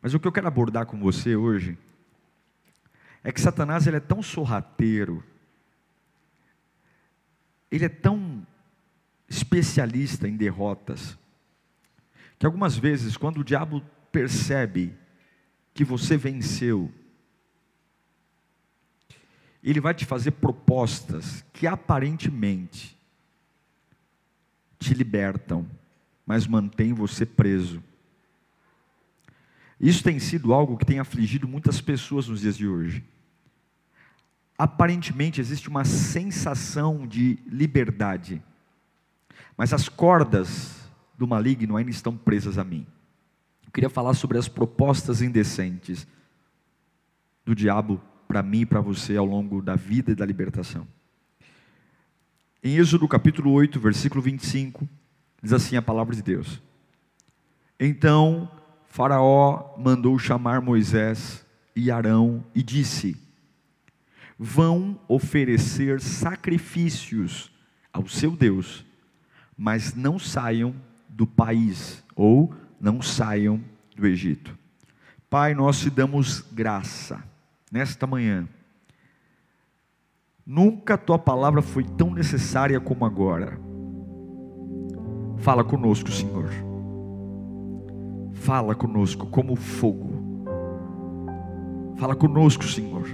Mas o que eu quero abordar com você hoje é que Satanás ele é tão sorrateiro, ele é tão especialista em derrotas, que algumas vezes, quando o diabo percebe que você venceu, ele vai te fazer propostas que aparentemente te libertam, mas mantém você preso. Isso tem sido algo que tem afligido muitas pessoas nos dias de hoje. Aparentemente existe uma sensação de liberdade, mas as cordas do maligno ainda estão presas a mim. Eu queria falar sobre as propostas indecentes do diabo para mim e para você ao longo da vida e da libertação. Em Êxodo capítulo 8, versículo 25, diz assim a palavra de Deus: Então Faraó mandou chamar Moisés e Arão e disse: Vão oferecer sacrifícios ao seu Deus, mas não saiam do país, ou não saiam do Egito. Pai, nós te damos graça nesta manhã. Nunca tua palavra foi tão necessária como agora. Fala conosco, Senhor Fala conosco como fogo. Fala conosco, Senhor,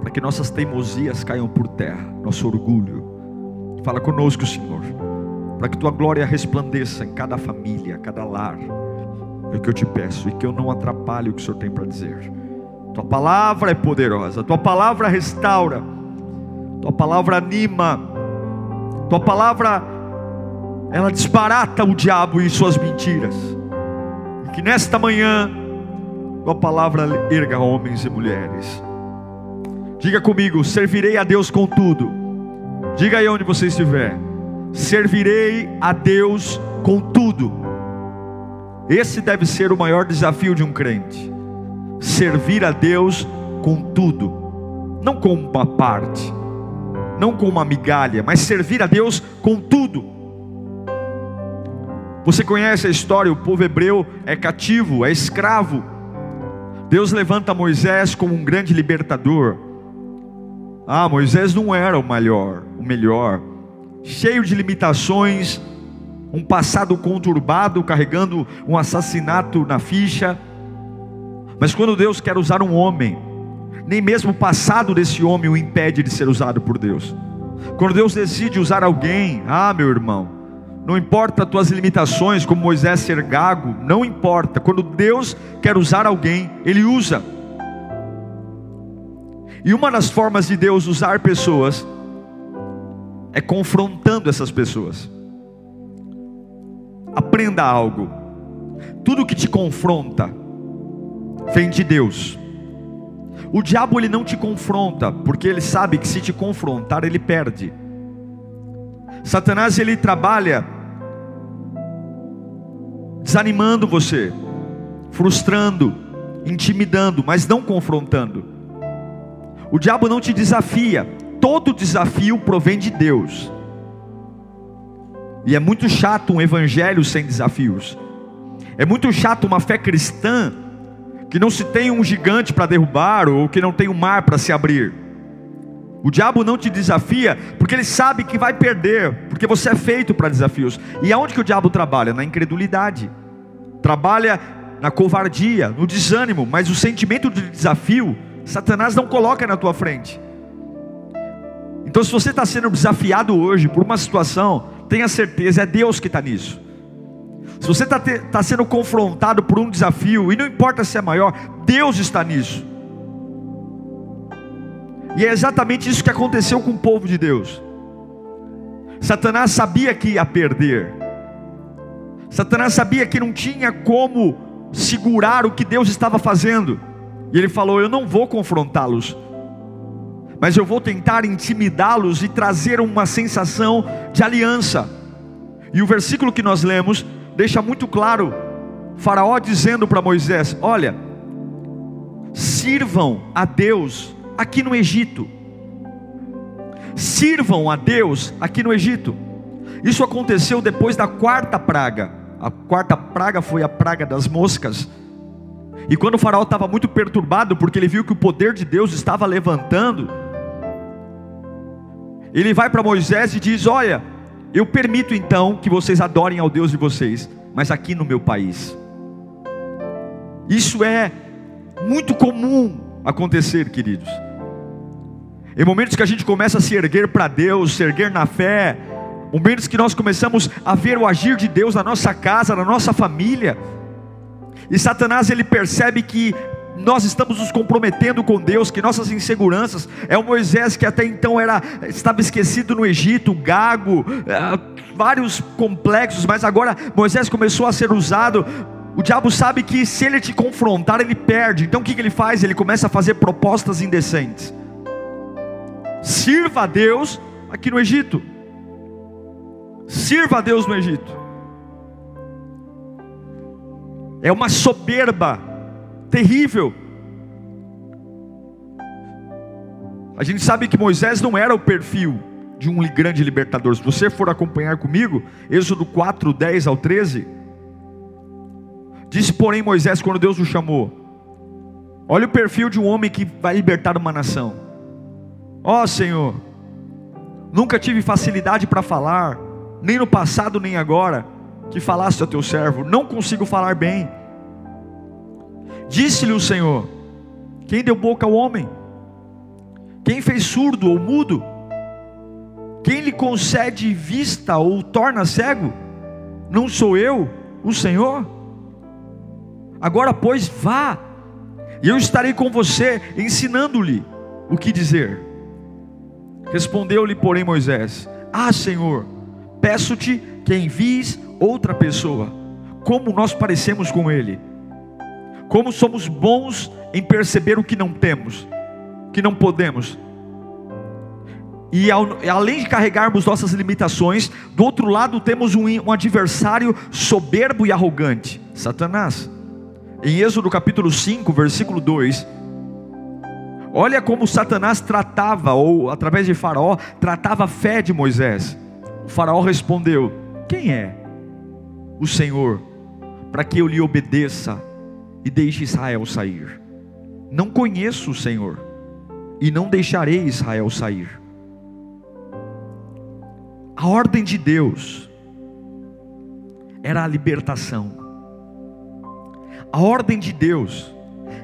para que nossas teimosias caiam por terra, nosso orgulho. Fala conosco, Senhor, para que tua glória resplandeça em cada família, cada lar. É o que eu te peço e que eu não atrapalhe o que o Senhor tem para dizer. Tua palavra é poderosa, tua palavra restaura, tua palavra anima, tua palavra ela disparata o diabo e suas mentiras. Que nesta manhã, tua palavra erga homens e mulheres. Diga comigo: servirei a Deus com tudo. Diga aí onde você estiver. Servirei a Deus com tudo. Esse deve ser o maior desafio de um crente. Servir a Deus com tudo, não com uma parte, não com uma migalha, mas servir a Deus com tudo. Você conhece a história? O povo hebreu é cativo, é escravo. Deus levanta Moisés como um grande libertador. Ah, Moisés não era o melhor, o melhor, cheio de limitações, um passado conturbado, carregando um assassinato na ficha. Mas quando Deus quer usar um homem, nem mesmo o passado desse homem o impede de ser usado por Deus. Quando Deus decide usar alguém, ah, meu irmão, não importa as tuas limitações, como Moisés ser gago, não importa. Quando Deus quer usar alguém, Ele usa. E uma das formas de Deus usar pessoas é confrontando essas pessoas. Aprenda algo. Tudo que te confronta vem de Deus. O diabo ele não te confronta, porque ele sabe que se te confrontar ele perde. Satanás ele trabalha desanimando você, frustrando, intimidando, mas não confrontando. O diabo não te desafia, todo desafio provém de Deus. E é muito chato um evangelho sem desafios. É muito chato uma fé cristã que não se tem um gigante para derrubar ou que não tem um mar para se abrir. O diabo não te desafia porque ele sabe que vai perder, porque você é feito para desafios. E aonde que o diabo trabalha? Na incredulidade. Trabalha na covardia, no desânimo, mas o sentimento de desafio, Satanás não coloca na tua frente. Então, se você está sendo desafiado hoje por uma situação, tenha certeza, é Deus que está nisso. Se você está tá sendo confrontado por um desafio, e não importa se é maior, Deus está nisso. E é exatamente isso que aconteceu com o povo de Deus. Satanás sabia que ia perder. Satanás sabia que não tinha como segurar o que Deus estava fazendo. E ele falou: Eu não vou confrontá-los, mas eu vou tentar intimidá-los e trazer uma sensação de aliança. E o versículo que nós lemos deixa muito claro: Faraó dizendo para Moisés: Olha, sirvam a Deus aqui no Egito. Sirvam a Deus aqui no Egito. Isso aconteceu depois da quarta praga. A quarta praga foi a praga das moscas. E quando o faraó estava muito perturbado, porque ele viu que o poder de Deus estava levantando, ele vai para Moisés e diz: Olha, eu permito então que vocês adorem ao Deus de vocês, mas aqui no meu país. Isso é muito comum acontecer, queridos. Em momentos que a gente começa a se erguer para Deus, se erguer na fé, momentos que nós começamos a ver o agir de Deus na nossa casa, na nossa família, e Satanás ele percebe que nós estamos nos comprometendo com Deus, que nossas inseguranças é o Moisés que até então era estava esquecido no Egito, gago, é, vários complexos, mas agora Moisés começou a ser usado. Diabo sabe que se ele te confrontar, ele perde. Então o que, que ele faz? Ele começa a fazer propostas indecentes. Sirva a Deus aqui no Egito. Sirva a Deus no Egito é uma soberba terrível. A gente sabe que Moisés não era o perfil de um grande libertador. Se você for acompanhar comigo, Êxodo 4, 10 ao 13, disse, porém, Moisés, quando Deus o chamou: Olha o perfil de um homem que vai libertar uma nação. Ó oh, Senhor, nunca tive facilidade para falar, nem no passado nem agora que falaste ao teu servo: Não consigo falar bem. Disse-lhe o Senhor: Quem deu boca ao homem? Quem fez surdo ou mudo? Quem lhe concede vista ou torna cego? Não sou eu, o Senhor? Agora, pois, vá, e eu estarei com você, ensinando-lhe o que dizer. Respondeu-lhe, porém, Moisés: Ah, Senhor, peço-te que envies outra pessoa, como nós parecemos com Ele, como somos bons em perceber o que não temos, que não podemos, e ao, além de carregarmos nossas limitações, do outro lado temos um, um adversário soberbo e arrogante, Satanás. Em Êxodo capítulo 5, versículo 2, olha como Satanás tratava, ou através de Faraó, tratava a fé de Moisés. O Faraó respondeu: Quem é o Senhor, para que eu lhe obedeça e deixe Israel sair. Não conheço o Senhor, e não deixarei Israel sair. A ordem de Deus era a libertação. A ordem de Deus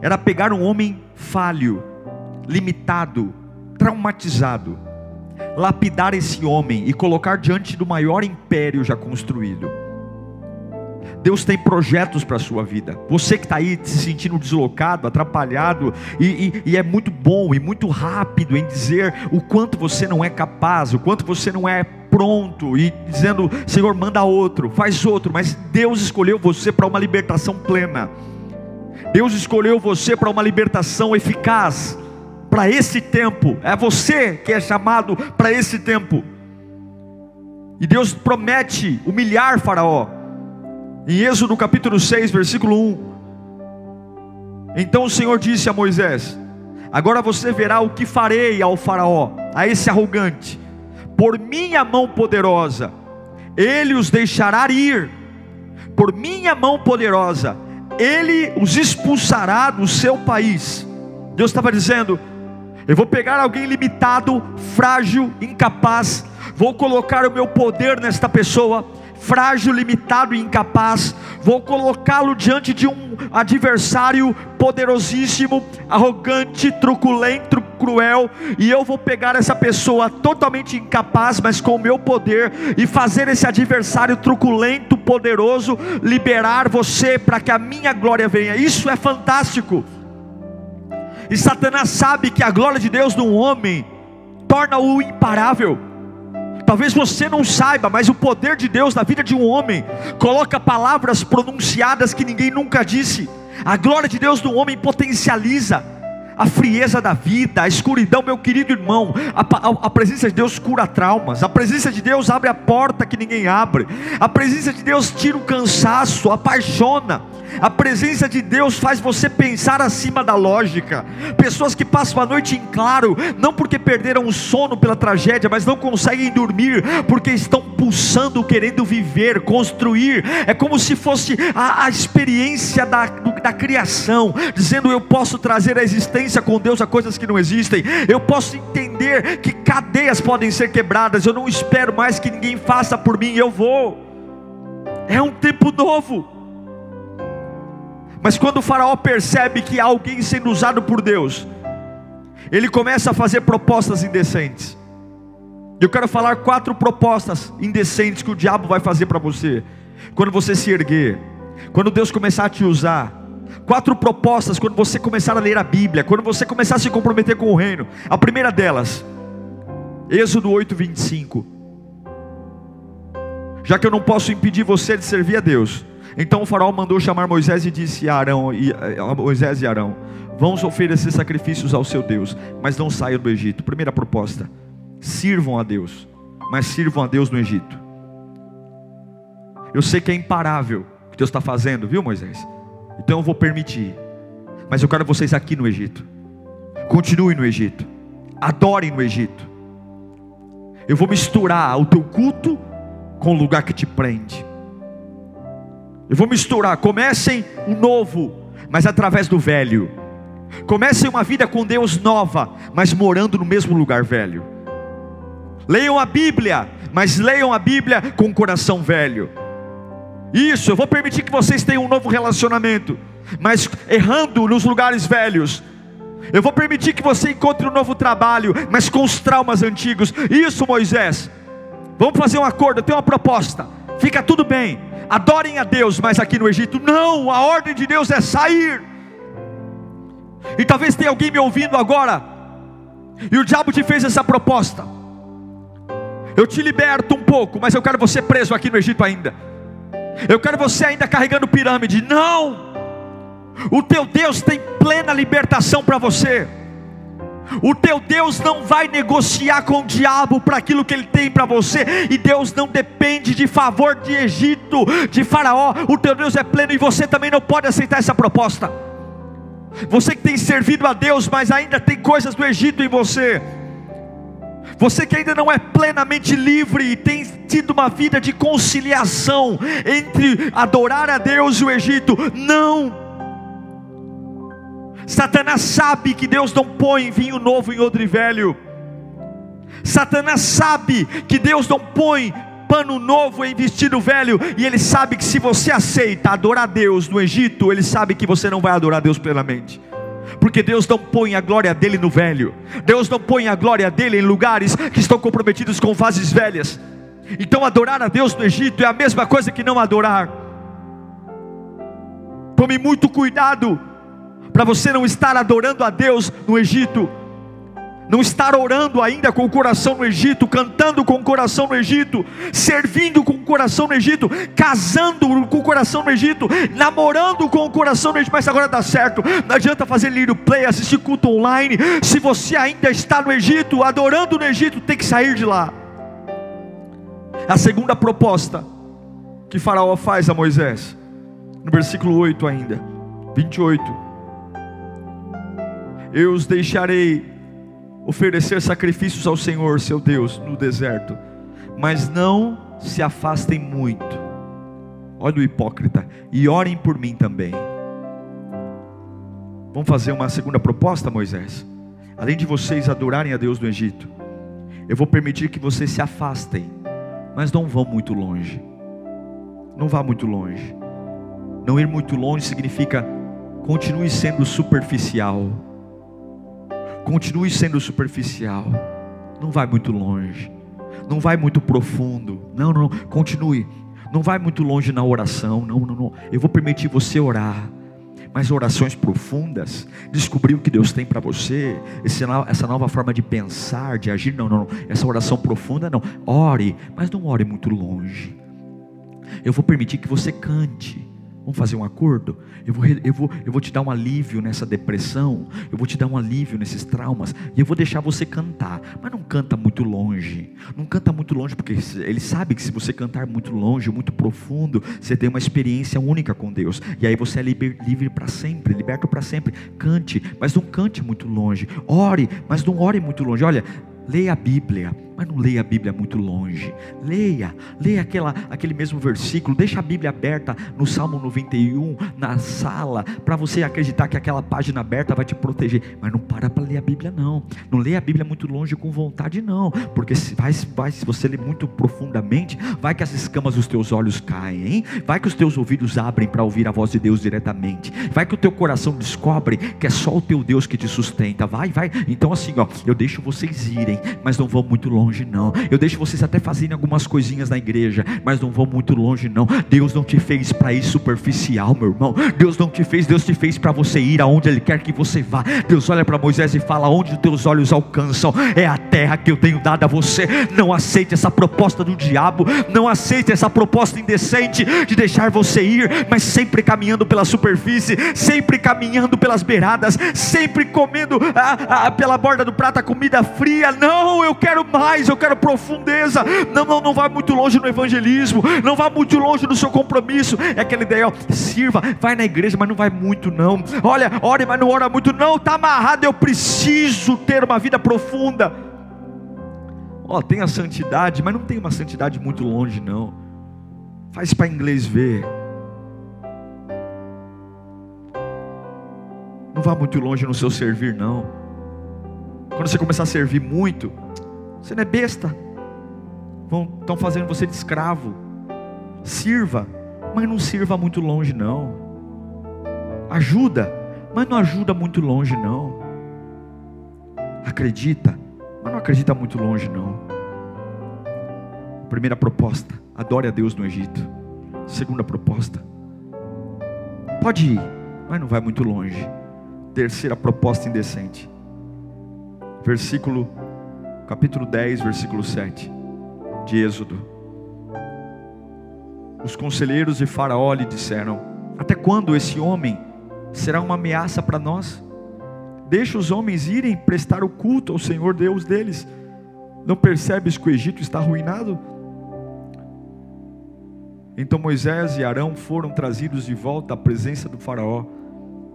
era pegar um homem falho, limitado, traumatizado, lapidar esse homem e colocar diante do maior império já construído Deus tem projetos para a sua vida. Você que está aí se sentindo deslocado, atrapalhado, e, e, e, é muito bom e muito rápido em dizer o quanto você não é capaz, o quanto você não é pronto, e dizendo: Senhor, manda outro, faz outro, mas Deus escolheu você para uma libertação plena. Deus escolheu você para uma libertação eficaz, para esse tempo. É você que é chamado para esse tempo. E Deus promete humilhar Faraó em Êxodo capítulo 6, versículo 1. Então o Senhor disse a Moisés: Agora você verá o que farei ao Faraó, a esse arrogante, por minha mão poderosa, ele os deixará ir, por minha mão poderosa, ele os expulsará do seu país. Deus estava dizendo: Eu vou pegar alguém limitado, frágil, incapaz, vou colocar o meu poder nesta pessoa frágil, limitado e incapaz, vou colocá-lo diante de um adversário poderosíssimo, arrogante, truculento, cruel, e eu vou pegar essa pessoa totalmente incapaz, mas com o meu poder, e fazer esse adversário truculento, poderoso, liberar você para que a minha glória venha. Isso é fantástico. E Satanás sabe que a glória de Deus num homem torna-o imparável Talvez você não saiba, mas o poder de Deus na vida de um homem coloca palavras pronunciadas que ninguém nunca disse. A glória de Deus no homem potencializa a frieza da vida, a escuridão, meu querido irmão. A, a, a, presença de Deus cura traumas, a presença de Deus abre a porta que ninguém abre, a presença de Deus tira o cansaço, apaixona. A presença de Deus faz você pensar acima da lógica. Pessoas que passam a noite em claro, não porque perderam o sono pela tragédia, mas não conseguem dormir, porque estão pulsando, querendo viver, construir. É como se fosse a, a experiência da, da criação, dizendo: Eu posso trazer a existência com Deus a coisas que não existem, eu posso entender que cadeias podem ser quebradas. Eu não espero mais que ninguém faça por mim, eu vou. É um tempo novo. Mas quando o Faraó percebe que há alguém sendo usado por Deus, ele começa a fazer propostas indecentes. Eu quero falar quatro propostas indecentes que o diabo vai fazer para você, quando você se erguer, quando Deus começar a te usar. Quatro propostas quando você começar a ler a Bíblia, quando você começar a se comprometer com o reino. A primeira delas, Êxodo 8, 25. Já que eu não posso impedir você de servir a Deus, então o faraó mandou chamar Moisés e disse a Arão, e, a Moisés e Arão: Vamos oferecer sacrifícios ao seu Deus, mas não saiam do Egito. Primeira proposta: sirvam a Deus, mas sirvam a Deus no Egito. Eu sei que é imparável o que Deus está fazendo, viu, Moisés? Então eu vou permitir, mas eu quero vocês aqui no Egito. Continuem no Egito, adorem no Egito. Eu vou misturar o teu culto com o lugar que te prende. Eu vou misturar. Comecem o novo, mas através do velho. Comecem uma vida com Deus nova, mas morando no mesmo lugar velho. Leiam a Bíblia, mas leiam a Bíblia com o coração velho. Isso, eu vou permitir que vocês tenham um novo relacionamento, mas errando nos lugares velhos. Eu vou permitir que você encontre um novo trabalho, mas com os traumas antigos. Isso, Moisés. Vamos fazer um acordo, eu tenho uma proposta. Fica tudo bem adorem a Deus, mas aqui no Egito, não, a ordem de Deus é sair. E talvez tenha alguém me ouvindo agora, e o diabo te fez essa proposta. Eu te liberto um pouco, mas eu quero você preso aqui no Egito ainda. Eu quero você ainda carregando pirâmide. Não! O teu Deus tem plena libertação para você. O teu Deus não vai negociar com o diabo para aquilo que ele tem para você, e Deus não depende de favor de Egito, de Faraó. O teu Deus é pleno e você também não pode aceitar essa proposta. Você que tem servido a Deus, mas ainda tem coisas do Egito em você. Você que ainda não é plenamente livre e tem tido uma vida de conciliação entre adorar a Deus e o Egito, não Satanás sabe que Deus não põe vinho novo em odre velho. Satanás sabe que Deus não põe pano novo em vestido velho, e ele sabe que se você aceita adorar Deus no Egito, ele sabe que você não vai adorar Deus plenamente. Porque Deus não põe a glória dele no velho. Deus não põe a glória dele em lugares que estão comprometidos com fases velhas. Então adorar a Deus no Egito é a mesma coisa que não adorar. Tome muito cuidado para você não estar adorando a Deus no Egito, não estar orando ainda com o coração no Egito, cantando com o coração no Egito, servindo com o coração no Egito, casando com o coração no Egito, namorando com o coração no Egito, mas agora dá certo, não adianta fazer lírio play, assistir culto online, se você ainda está no Egito, adorando no Egito, tem que sair de lá. A segunda proposta que Faraó faz a Moisés, no versículo 8 ainda, 28 eu os deixarei oferecer sacrifícios ao Senhor, seu Deus, no deserto, mas não se afastem muito. Olha o hipócrita, e orem por mim também. Vamos fazer uma segunda proposta, Moisés? Além de vocês adorarem a Deus no Egito, eu vou permitir que vocês se afastem, mas não vão muito longe. Não vá muito longe. Não ir muito longe significa continue sendo superficial Continue sendo superficial. Não vai muito longe. Não vai muito profundo. Não, não, continue. Não vai muito longe na oração. Não, não, não. Eu vou permitir você orar. mas orações profundas, descobrir o que Deus tem para você, essa nova forma de pensar, de agir, não, não, não, essa oração profunda, não, ore, mas não ore muito longe. Eu vou permitir que você cante, Vamos fazer um acordo? Eu vou, eu, vou, eu vou te dar um alívio nessa depressão, eu vou te dar um alívio nesses traumas, e eu vou deixar você cantar, mas não canta muito longe, não canta muito longe, porque ele sabe que se você cantar muito longe, muito profundo, você tem uma experiência única com Deus, e aí você é liber, livre para sempre, liberto para sempre. Cante, mas não cante muito longe, ore, mas não ore muito longe. Olha, leia a Bíblia mas não leia a Bíblia muito longe. Leia, leia aquela, aquele mesmo versículo, deixa a Bíblia aberta no Salmo 91, na sala, para você acreditar que aquela página aberta vai te proteger. Mas não para para ler a Bíblia, não. Não leia a Bíblia muito longe com vontade, não. Porque se, vai, vai, se você ler muito profundamente, vai que as escamas dos teus olhos caem, hein? Vai que os teus ouvidos abrem para ouvir a voz de Deus diretamente. Vai que o teu coração descobre que é só o teu Deus que te sustenta. Vai, vai. Então, assim, ó, eu deixo vocês irem, mas não vão muito longe longe, não. Eu deixo vocês até fazerem algumas coisinhas na igreja, mas não vão muito longe, não. Deus não te fez para ir superficial, meu irmão. Deus não te fez, Deus te fez para você ir aonde Ele quer que você vá. Deus olha para Moisés e fala: Onde os teus olhos alcançam, é a terra que eu tenho dado a você. Não aceite essa proposta do diabo, não aceite essa proposta indecente de deixar você ir, mas sempre caminhando pela superfície, sempre caminhando pelas beiradas, sempre comendo a, a, pela borda do prato a comida fria. Não, eu quero mais mais, eu quero profundeza. Não, não, não vá muito longe no evangelismo, não vá muito longe no seu compromisso. É aquela ideia, ó, sirva, vai na igreja, mas não vai muito não. Olha, ore, mas não ora muito não. Está amarrado, eu preciso ter uma vida profunda. Ó, tem a santidade, mas não tem uma santidade muito longe não. Faz para inglês ver. Não vá muito longe no seu servir não. Quando você começar a servir muito, você não é besta. Estão fazendo você de escravo. Sirva, mas não sirva muito longe, não. Ajuda, mas não ajuda muito longe, não. Acredita, mas não acredita muito longe, não. Primeira proposta: adore a Deus no Egito. Segunda proposta: pode ir, mas não vai muito longe. Terceira proposta indecente. Versículo capítulo 10, versículo 7 de Êxodo. Os conselheiros de Faraó lhe disseram: Até quando esse homem será uma ameaça para nós? Deixa os homens irem prestar o culto ao Senhor Deus deles. Não percebes que o Egito está arruinado? Então Moisés e Arão foram trazidos de volta à presença do Faraó,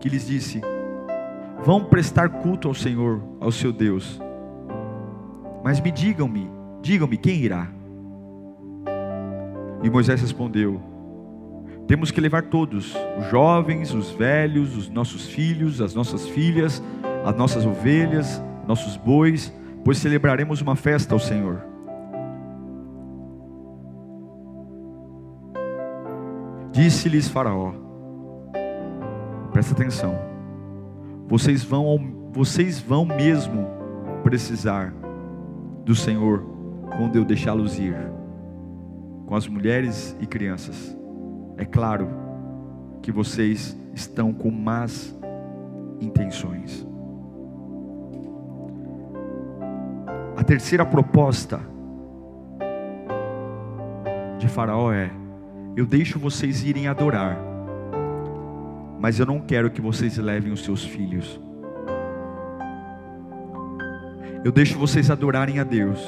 que lhes disse: Vão prestar culto ao Senhor, ao seu Deus. Mas me digam-me, digam-me quem irá. E Moisés respondeu: Temos que levar todos, os jovens, os velhos, os nossos filhos, as nossas filhas, as nossas ovelhas, nossos bois, pois celebraremos uma festa ao Senhor. Disse-lhes Faraó: Presta atenção. Vocês vão, vocês vão mesmo precisar do Senhor quando eu deixá-los ir, com as mulheres e crianças. É claro que vocês estão com más intenções. A terceira proposta de Faraó é: eu deixo vocês irem adorar, mas eu não quero que vocês levem os seus filhos. Eu deixo vocês adorarem a Deus,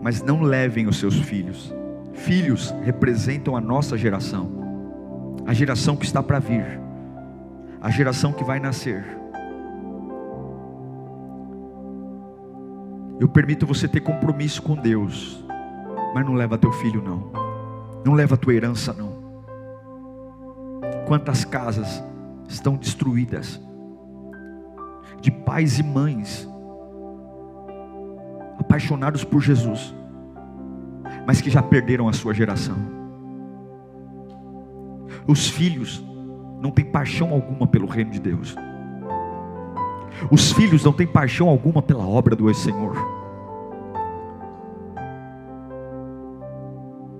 mas não levem os seus filhos. Filhos representam a nossa geração, a geração que está para vir, a geração que vai nascer. Eu permito você ter compromisso com Deus, mas não leva teu filho não. Não leva tua herança não. Quantas casas estão destruídas de pais e mães apaixonados por Jesus, mas que já perderam a sua geração. Os filhos não têm paixão alguma pelo reino de Deus. Os filhos não têm paixão alguma pela obra do Senhor.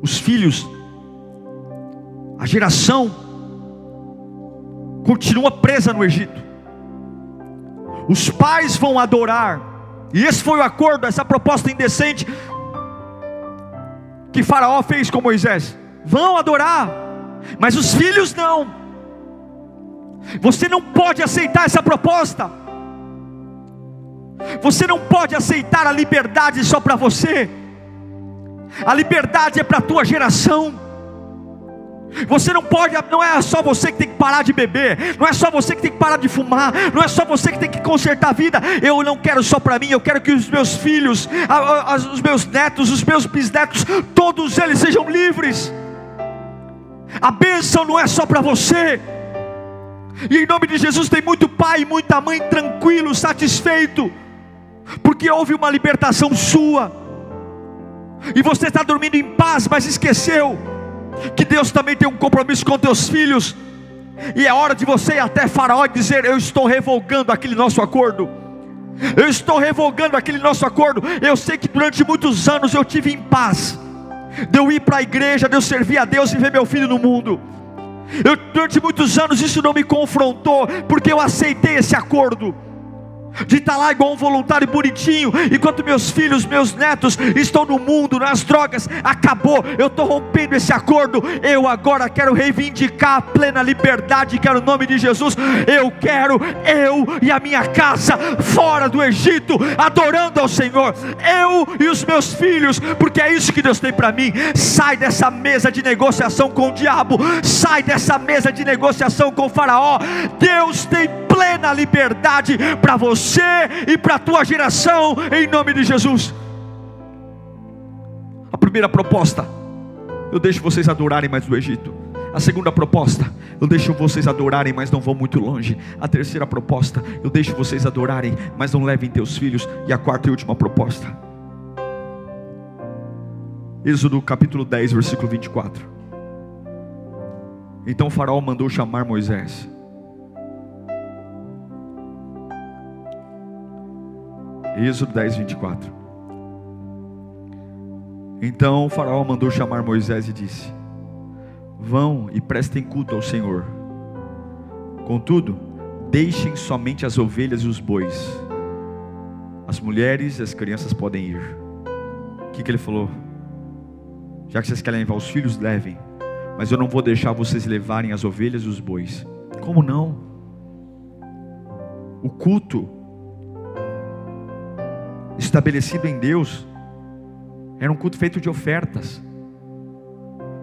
Os filhos, a geração continua presa no Egito. Os pais vão adorar, e esse foi o acordo, essa proposta indecente que Faraó fez com Moisés. Vão adorar, mas os filhos não. Você não pode aceitar essa proposta. Você não pode aceitar a liberdade só para você. A liberdade é para a tua geração. Você não pode, não é só você que tem que parar de beber, não é só você que tem que parar de fumar, não é só você que tem que consertar a vida. Eu não quero só para mim, eu quero que os meus filhos, os meus netos, os meus bisnetos, todos eles sejam livres. A bênção não é só para você. E em nome de Jesus tem muito pai e muita mãe tranquilo, satisfeito, porque houve uma libertação sua. E você está dormindo em paz, mas esqueceu que Deus também tem um compromisso com teus filhos. E é hora de você ir até Faraó e dizer: Eu estou revogando aquele nosso acordo. Eu estou revogando aquele nosso acordo. Eu sei que durante muitos anos eu tive em paz. De eu ir para a igreja, de eu servir a Deus e ver meu filho no mundo. Eu, durante muitos anos isso não me confrontou, porque eu aceitei esse acordo de estar lá igual um voluntário bonitinho, enquanto meus filhos, meus netos estão no mundo, nas drogas, acabou, eu estou rompendo esse acordo, eu agora quero reivindicar a plena liberdade, quero o nome de Jesus, eu quero eu e a minha casa fora do Egito, adorando ao Senhor, eu e os meus filhos, porque é isso que Deus tem para mim, sai dessa mesa de negociação com o diabo, sai dessa mesa de negociação com o faraó, Deus tem plena liberdade para você e para a tua geração, em nome de Jesus. A primeira proposta, eu deixo vocês adorarem mais do Egito. A segunda proposta, eu deixo vocês adorarem, mas não vão muito longe. A terceira proposta, eu deixo vocês adorarem, mas não levem teus filhos. E a quarta e última proposta. Êxodo capítulo 10, versículo 24. Então o faraó mandou chamar Moisés Êxodo 10, 24. Então o faraó mandou chamar Moisés e disse: Vão e prestem culto ao Senhor. Contudo, deixem somente as ovelhas e os bois. As mulheres e as crianças podem ir. O que, que ele falou? Já que vocês querem levar os filhos, levem. Mas eu não vou deixar vocês levarem as ovelhas e os bois. Como não? O culto estabelecido em Deus era um culto feito de ofertas.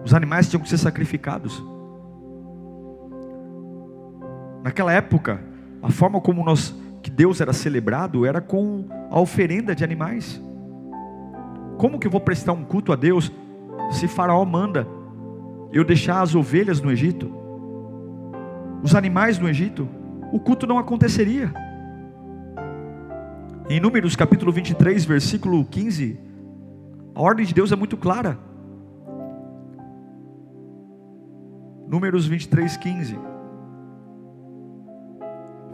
Os animais tinham que ser sacrificados. Naquela época, a forma como nós que Deus era celebrado era com a oferenda de animais. Como que eu vou prestar um culto a Deus se Faraó manda eu deixar as ovelhas no Egito, os animais no Egito? O culto não aconteceria. Em Números capítulo 23, versículo 15, a ordem de Deus é muito clara. Números 23, 15.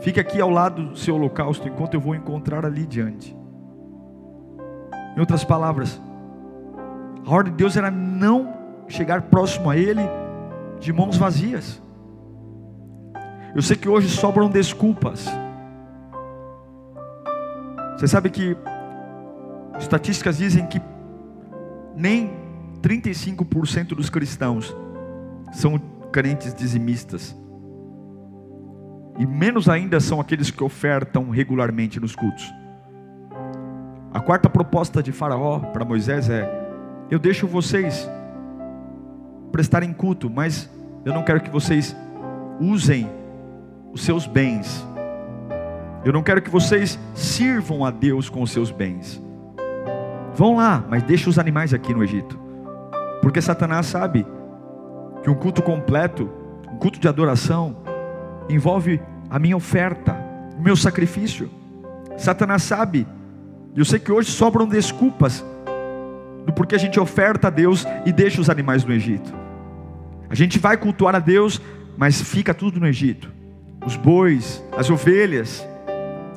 Fique aqui ao lado do seu holocausto, enquanto eu vou encontrar ali diante. Em outras palavras, a ordem de Deus era não chegar próximo a Ele de mãos vazias. Eu sei que hoje sobram desculpas você sabe que estatísticas dizem que nem 35% dos cristãos são crentes dizimistas. E menos ainda são aqueles que ofertam regularmente nos cultos. A quarta proposta de Faraó para Moisés é: Eu deixo vocês prestarem culto, mas eu não quero que vocês usem os seus bens eu não quero que vocês sirvam a Deus com os seus bens. Vão lá, mas deixe os animais aqui no Egito. Porque Satanás sabe que um culto completo, um culto de adoração, envolve a minha oferta, o meu sacrifício. Satanás sabe, e eu sei que hoje sobram desculpas do porquê a gente oferta a Deus e deixa os animais no Egito. A gente vai cultuar a Deus, mas fica tudo no Egito. Os bois, as ovelhas,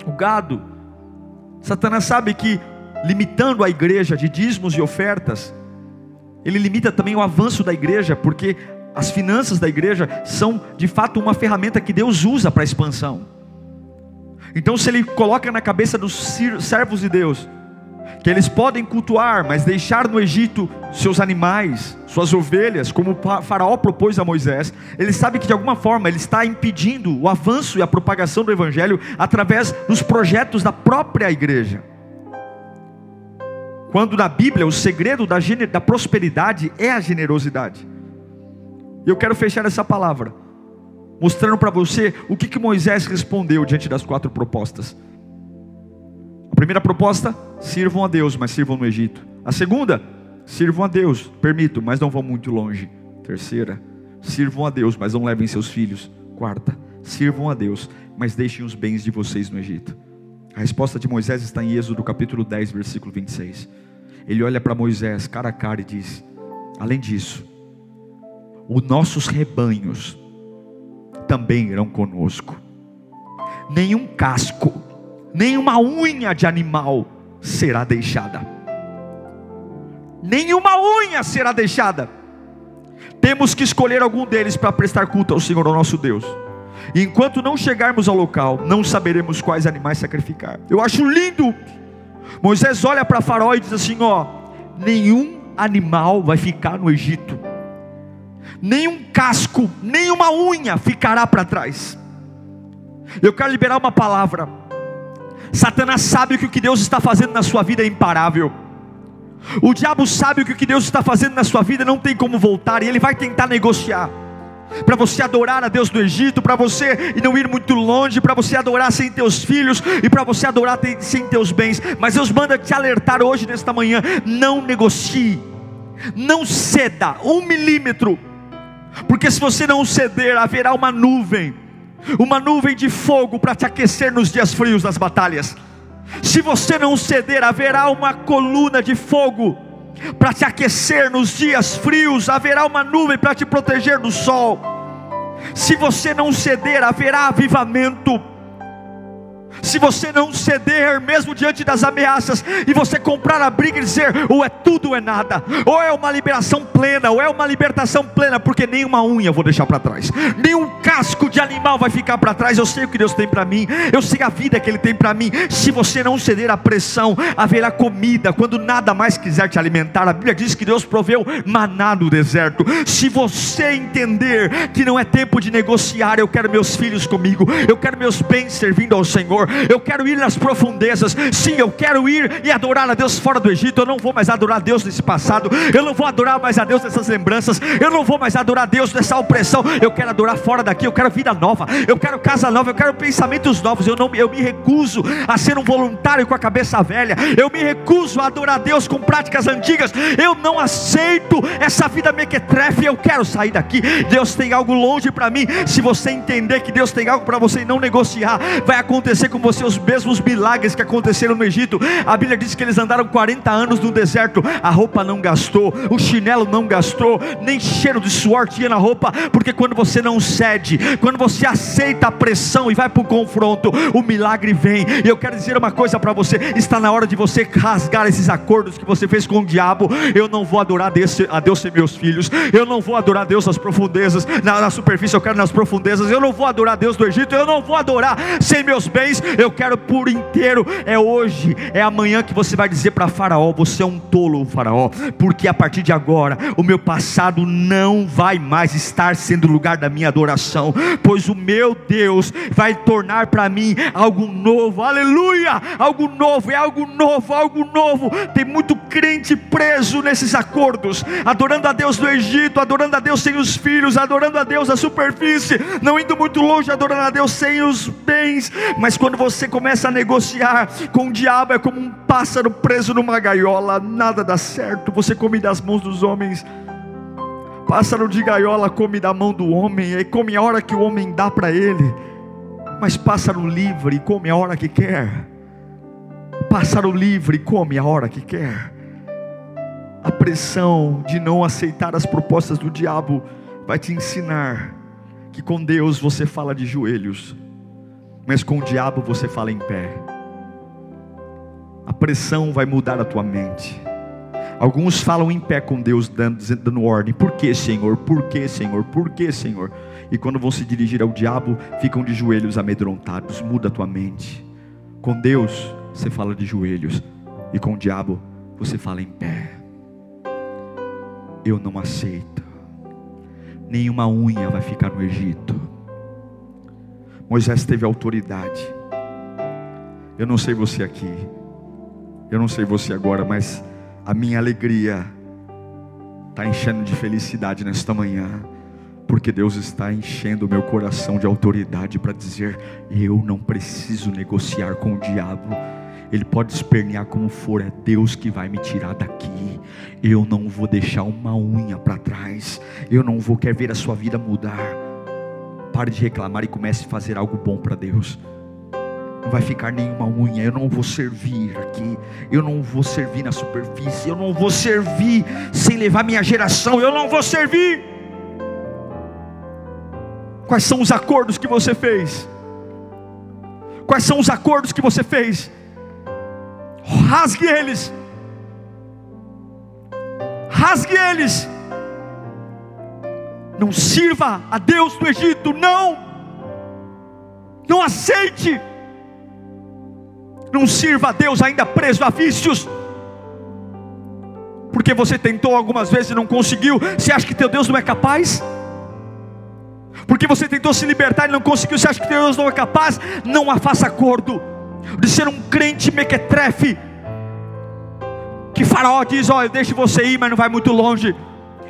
o gado. Satanás sabe que, limitando a igreja de dízimos e ofertas, ele limita também o avanço da igreja, porque as finanças da igreja são de fato uma ferramenta que Deus usa para a expansão. Então, se Ele coloca na cabeça dos servos de Deus que eles podem cultuar, mas deixar no Egito seus animais, suas ovelhas, como o Faraó propôs a Moisés, ele sabe que de alguma forma ele está impedindo o avanço e a propagação do Evangelho através dos projetos da própria igreja. Quando na Bíblia o segredo da, da prosperidade é a generosidade. Eu quero fechar essa palavra, mostrando para você o que, que Moisés respondeu diante das quatro propostas. Primeira proposta, sirvam a Deus, mas sirvam no Egito. A segunda, sirvam a Deus, permito, mas não vão muito longe. Terceira, sirvam a Deus, mas não levem seus filhos. Quarta, sirvam a Deus, mas deixem os bens de vocês no Egito. A resposta de Moisés está em Êxodo capítulo 10, versículo 26. Ele olha para Moisés cara a cara e diz: Além disso, os nossos rebanhos também irão conosco. Nenhum casco, nenhuma unha de animal será deixada. Nenhuma unha será deixada. Temos que escolher algum deles para prestar culto ao Senhor, ao nosso Deus. E enquanto não chegarmos ao local, não saberemos quais animais sacrificar. Eu acho lindo. Moisés olha para Faraó e diz assim: Ó, nenhum animal vai ficar no Egito, nenhum casco, nenhuma unha ficará para trás. Eu quero liberar uma palavra. Satanás sabe que o que Deus está fazendo na sua vida é imparável. O diabo sabe que o que Deus está fazendo na sua vida não tem como voltar, e ele vai tentar negociar para você adorar a Deus do Egito, para você não ir muito longe, para você adorar sem teus filhos e para você adorar sem teus bens. Mas Deus manda te alertar hoje, nesta manhã: não negocie, não ceda um milímetro, porque se você não ceder, haverá uma nuvem, uma nuvem de fogo para te aquecer nos dias frios das batalhas. Se você não ceder, haverá uma coluna de fogo para te aquecer nos dias frios, haverá uma nuvem para te proteger do sol. Se você não ceder, haverá avivamento se você não ceder, mesmo diante das ameaças, e você comprar a briga e dizer, ou é tudo ou é nada, ou é uma liberação plena, ou é uma libertação plena, porque nenhuma unha eu vou deixar para trás, nenhum casco de animal vai ficar para trás. Eu sei o que Deus tem para mim, eu sei a vida que Ele tem para mim. Se você não ceder à pressão, haverá comida quando nada mais quiser te alimentar. A Bíblia diz que Deus proveu maná no deserto. Se você entender que não é tempo de negociar, eu quero meus filhos comigo, eu quero meus bens servindo ao Senhor eu quero ir nas profundezas. Sim, eu quero ir e adorar a Deus fora do Egito. Eu não vou mais adorar a Deus nesse passado. Eu não vou adorar mais a Deus nessas lembranças. Eu não vou mais adorar a Deus nessa opressão. Eu quero adorar fora daqui. Eu quero vida nova. Eu quero casa nova. Eu quero pensamentos novos. Eu não, eu me recuso a ser um voluntário com a cabeça velha. Eu me recuso a adorar a Deus com práticas antigas. Eu não aceito essa vida mequetrefe. Eu quero sair daqui. Deus tem algo longe para mim. Se você entender que Deus tem algo para você e não negociar, vai acontecer com você os mesmos milagres que aconteceram no Egito. A Bíblia diz que eles andaram 40 anos no deserto, a roupa não gastou, o chinelo não gastou, nem cheiro de suor tinha na roupa, porque quando você não cede, quando você aceita a pressão e vai para o confronto, o milagre vem. E eu quero dizer uma coisa para você: está na hora de você rasgar esses acordos que você fez com o diabo. Eu não vou adorar a Deus sem meus filhos, eu não vou adorar a Deus nas profundezas, na, na superfície, eu quero nas profundezas, eu não vou adorar a Deus do Egito, eu não vou adorar sem meus bens, eu quero por inteiro. É hoje, é amanhã que você vai dizer para Faraó: Você é um tolo, Faraó, porque a partir de agora o meu passado não vai mais estar sendo lugar da minha adoração, pois o meu Deus vai tornar para mim algo novo, aleluia! Algo novo, é algo novo, algo novo. Tem muito crente preso nesses acordos, adorando a Deus no Egito, adorando a Deus sem os filhos, adorando a Deus na superfície, não indo muito longe, adorando a Deus sem os bens, mas quando você você começa a negociar com o diabo, é como um pássaro preso numa gaiola, nada dá certo, você come das mãos dos homens. Pássaro de gaiola come da mão do homem, e come a hora que o homem dá para ele, mas pássaro livre come a hora que quer. Pássaro livre come a hora que quer. A pressão de não aceitar as propostas do diabo vai te ensinar que com Deus você fala de joelhos mas com o diabo você fala em pé. A pressão vai mudar a tua mente. Alguns falam em pé com Deus, dando, dando ordem. Por que, Senhor? Por que, Senhor? Por que, Senhor? E quando vão se dirigir ao diabo, ficam de joelhos amedrontados. Muda a tua mente. Com Deus, você fala de joelhos. E com o diabo, você fala em pé. Eu não aceito. Nenhuma unha vai ficar no Egito. Moisés teve autoridade. Eu não sei você aqui. Eu não sei você agora, mas a minha alegria está enchendo de felicidade nesta manhã, porque Deus está enchendo o meu coração de autoridade para dizer: eu não preciso negociar com o diabo. Ele pode espernear como for, é Deus que vai me tirar daqui. Eu não vou deixar uma unha para trás. Eu não vou querer ver a sua vida mudar. Pare de reclamar e comece a fazer algo bom para Deus não vai ficar nenhuma unha, eu não vou servir aqui, eu não vou servir na superfície, eu não vou servir sem levar minha geração, eu não vou servir. Quais são os acordos que você fez? Quais são os acordos que você fez? Rasgue eles. Rasgue eles. Não sirva a Deus do Egito, não. Não aceite. Não sirva a Deus ainda preso a vícios. Porque você tentou algumas vezes e não conseguiu. Você acha que teu Deus não é capaz? Porque você tentou se libertar e não conseguiu. Você acha que teu Deus não é capaz? Não a faça acordo de ser um crente mequetrefe. Que Faraó diz: Olha, deixe você ir, mas não vai muito longe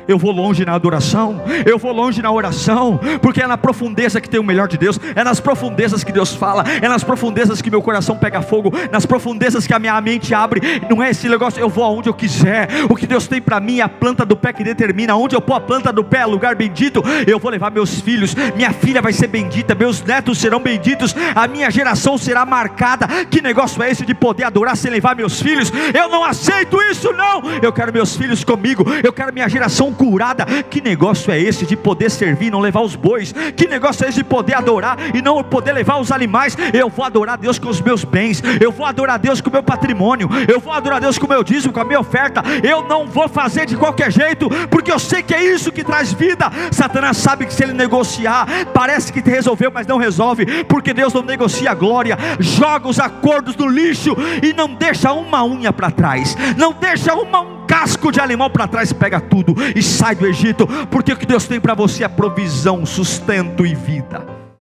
eu vou longe na adoração, eu vou longe na oração, porque é na profundeza que tem o melhor de Deus, é nas profundezas que Deus fala, é nas profundezas que meu coração pega fogo, nas profundezas que a minha mente abre. Não é esse negócio, eu vou aonde eu quiser. O que Deus tem para mim é a planta do pé que determina onde eu pôr a planta do pé, lugar bendito. Eu vou levar meus filhos, minha filha vai ser bendita, meus netos serão benditos, a minha geração será marcada. Que negócio é esse de poder adorar sem levar meus filhos? Eu não aceito isso, não. Eu quero meus filhos comigo, eu quero minha geração curada. Que negócio é esse de poder servir e não levar os bois? Que negócio é esse de poder adorar e não poder levar os animais? Eu vou adorar Deus com os meus bens, eu vou adorar Deus com o meu patrimônio, eu vou adorar Deus com o meu dízimo, com a minha oferta. Eu não vou fazer de qualquer jeito, porque eu sei que é isso que traz vida. Satanás sabe que se ele negociar, parece que resolveu, mas não resolve, porque Deus não negocia a glória, joga os acordos no lixo e não deixa uma unha para trás, não deixa uma casco de animal para trás, pega tudo e sai do Egito, porque o que Deus tem para você é provisão, sustento e vida.